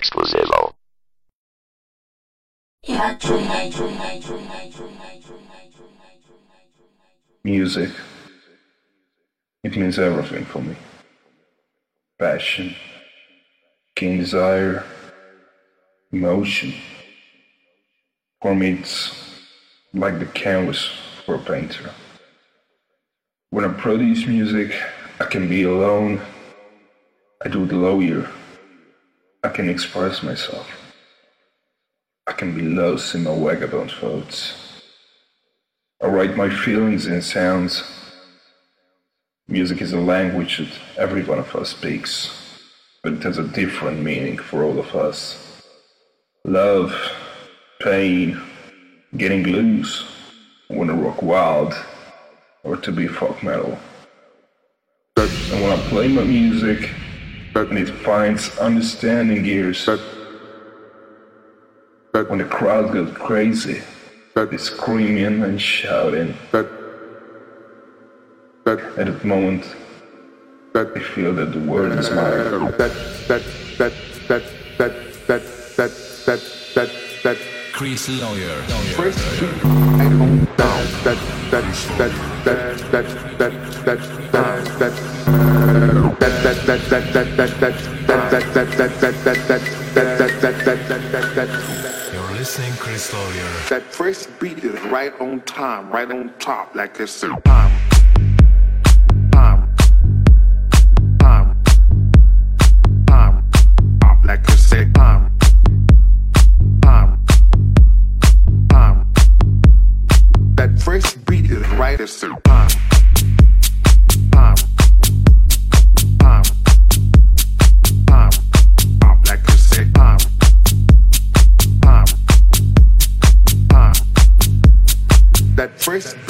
Exclusivo. Music. It means everything for me. Passion, keen desire, emotion. For me, it's like the canvas for a painter. When I produce music, I can be alone. I do the lawyer. I can express myself. I can be lost in my vagabond thoughts. I write my feelings in sounds. Music is a language that every one of us speaks, but it has a different meaning for all of us. Love, pain, getting loose, wanna rock wild, or to be folk metal. And when I play my music, and it finds understanding ears, when the crowd goes crazy, they're screaming and shouting. At that moment, that I feel that the world is mine. Chris Lawyer. You're listening, Chris Lawyer. That first beat is right on time, right on top, like it's a time. Time. First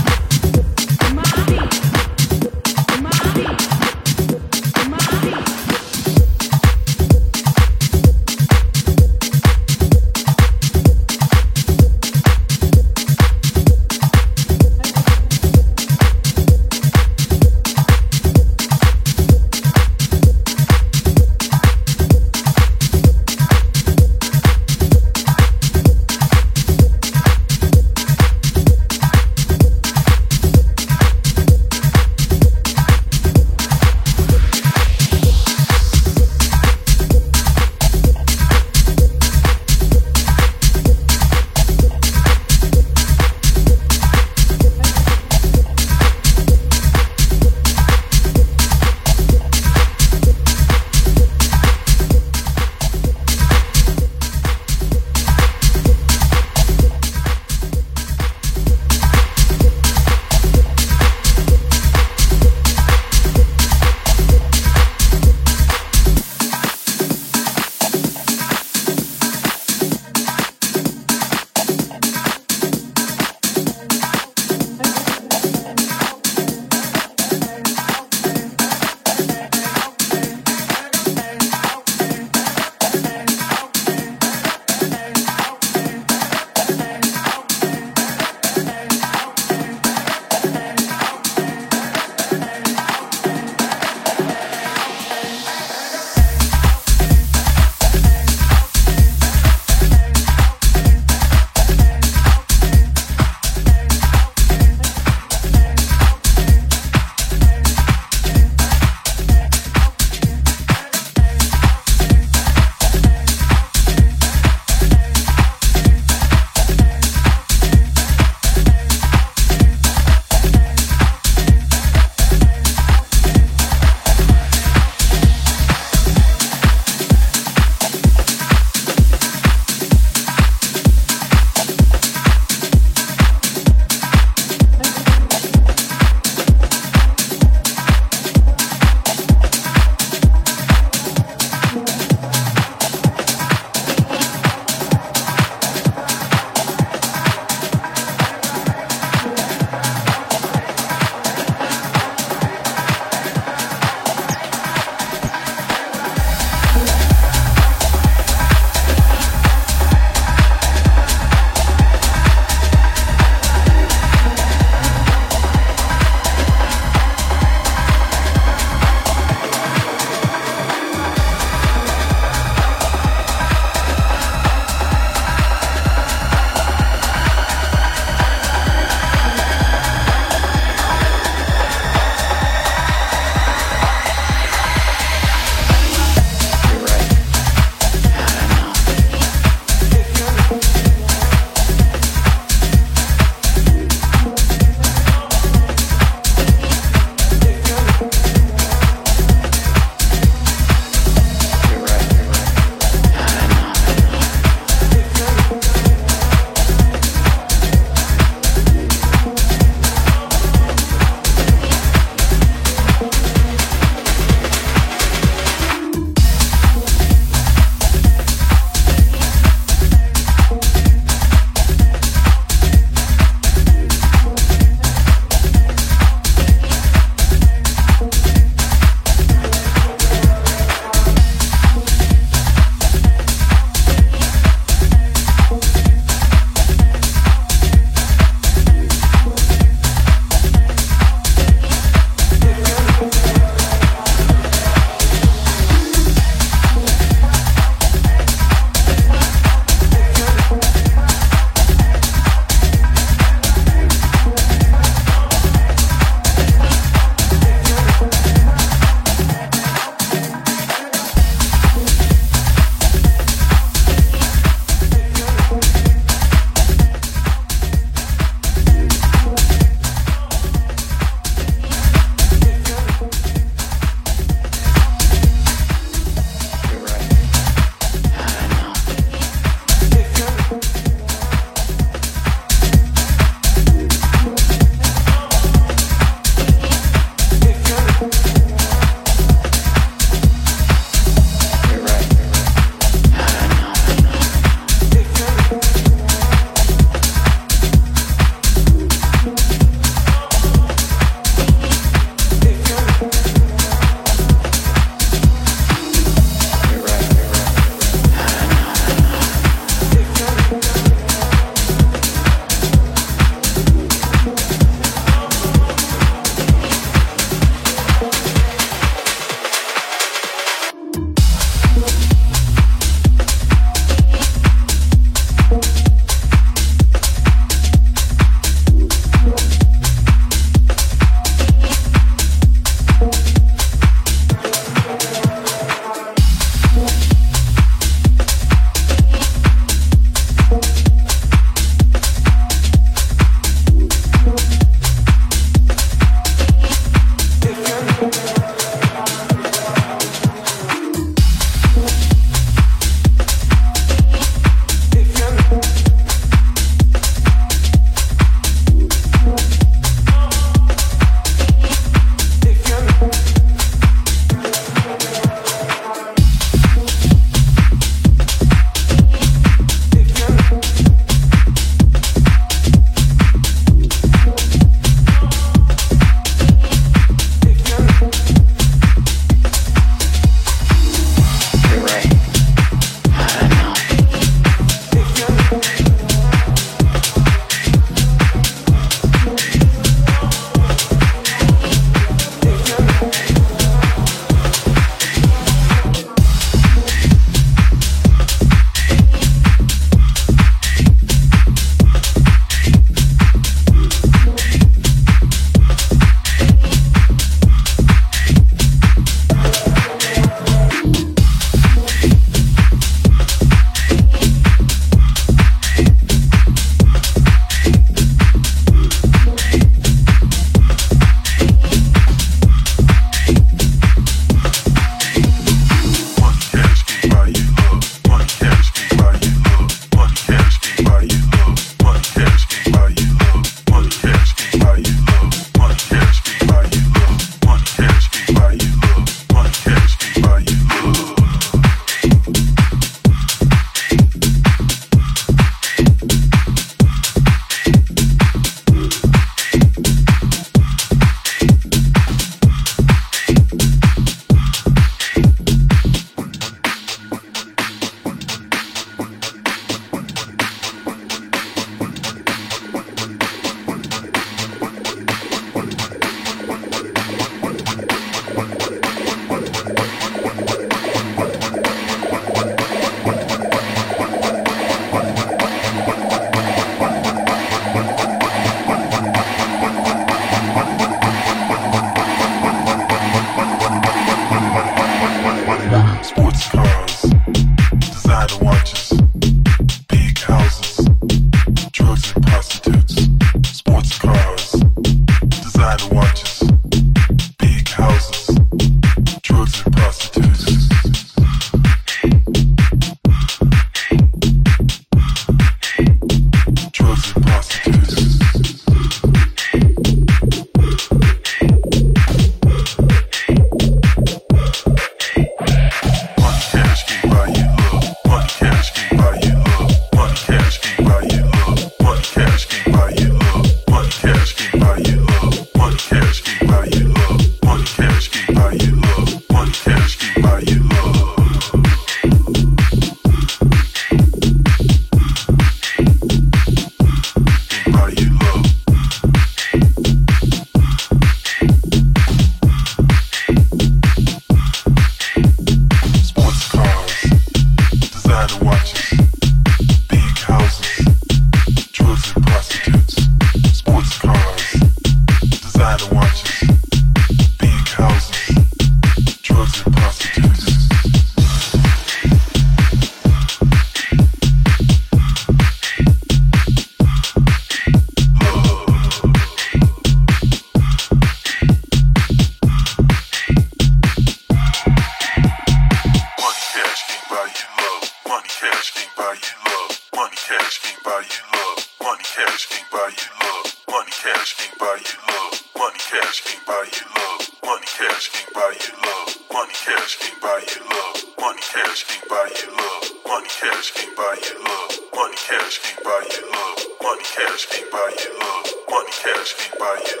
cash can't buy you love. Money, cash can't buy you love. Money, cash can't buy you love. Money, cash can't buy you love. Money, cash can't buy you love. Money, cash can't buy you love. Money, cash can't buy you love. Money, cash can't buy you love.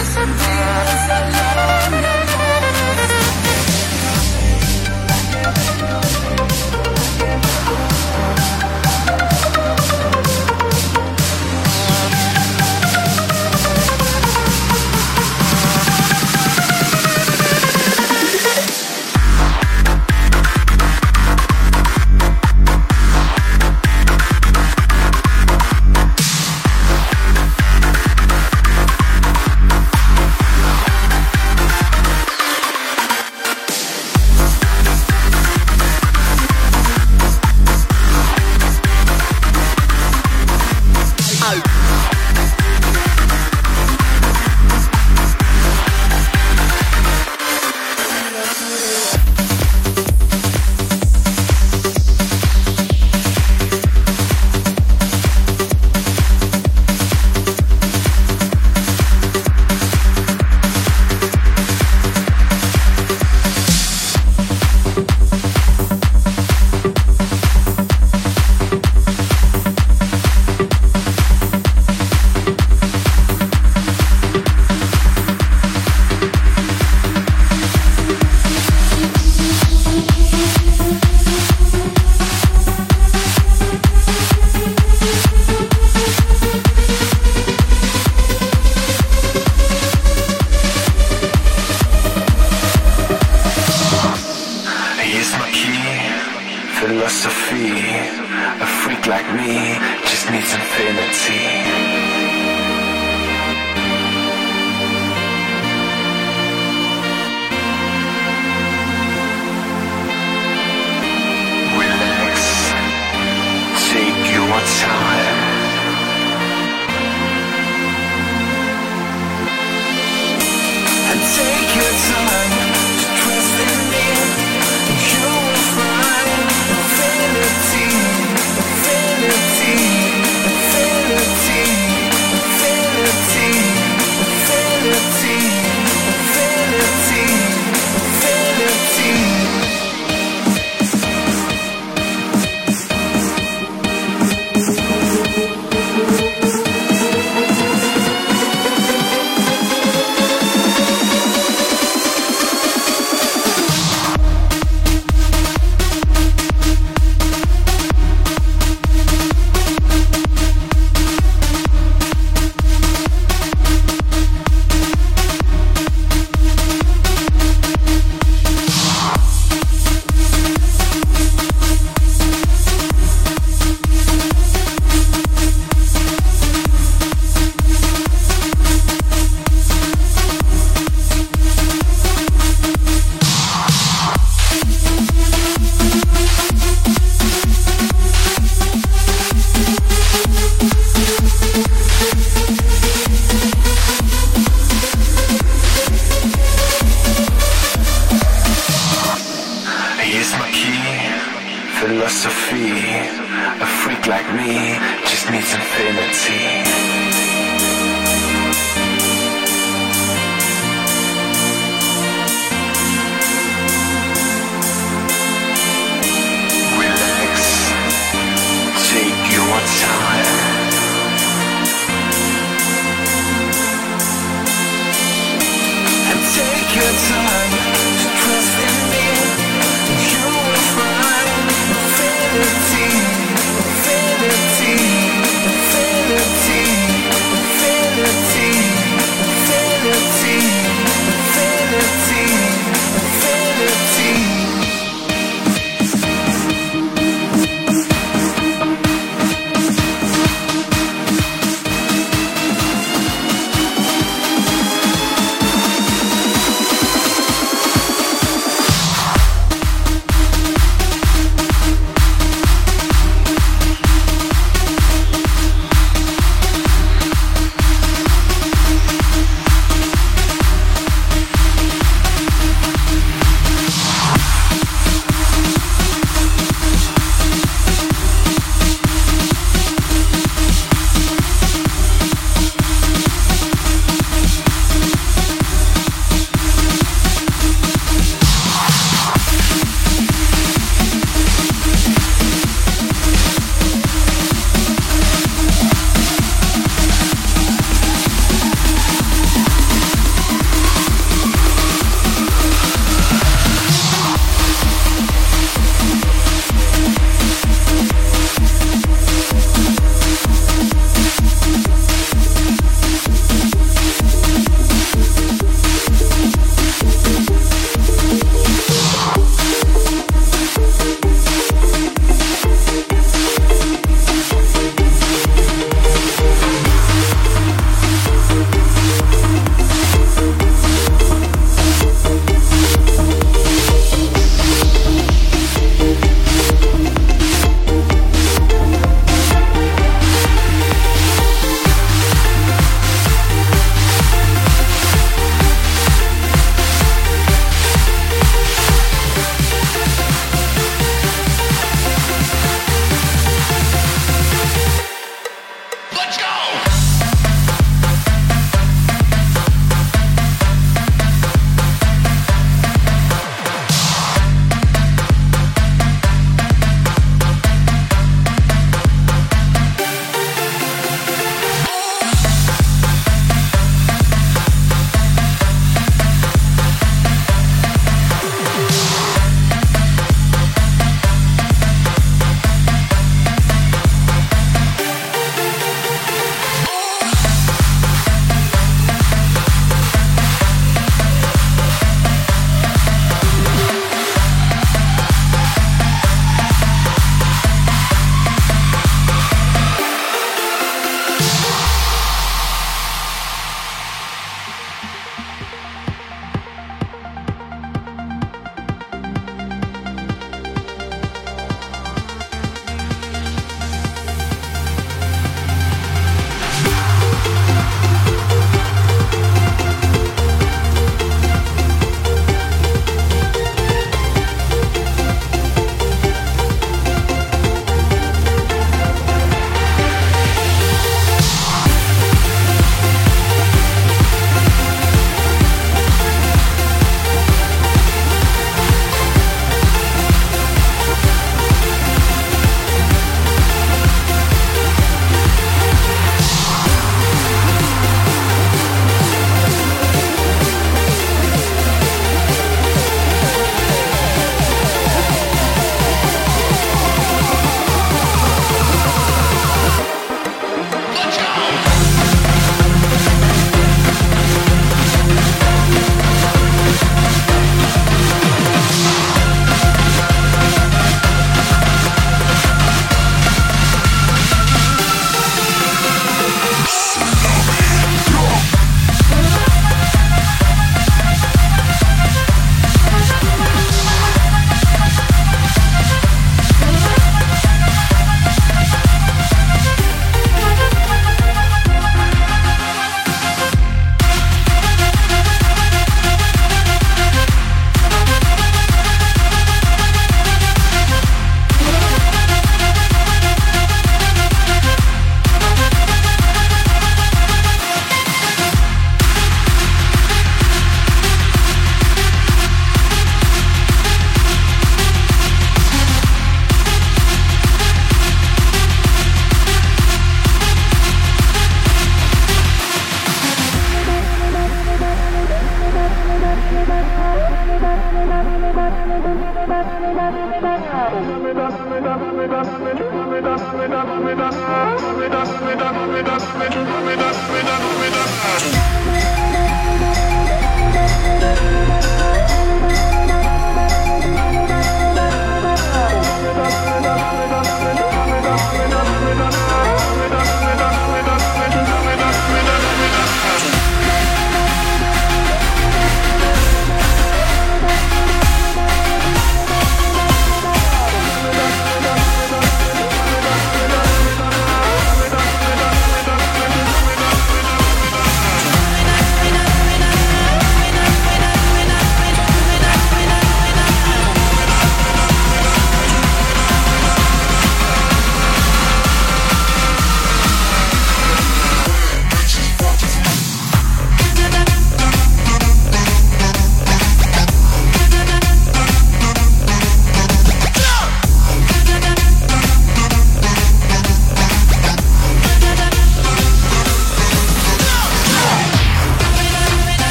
disappears alive.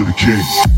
To the king.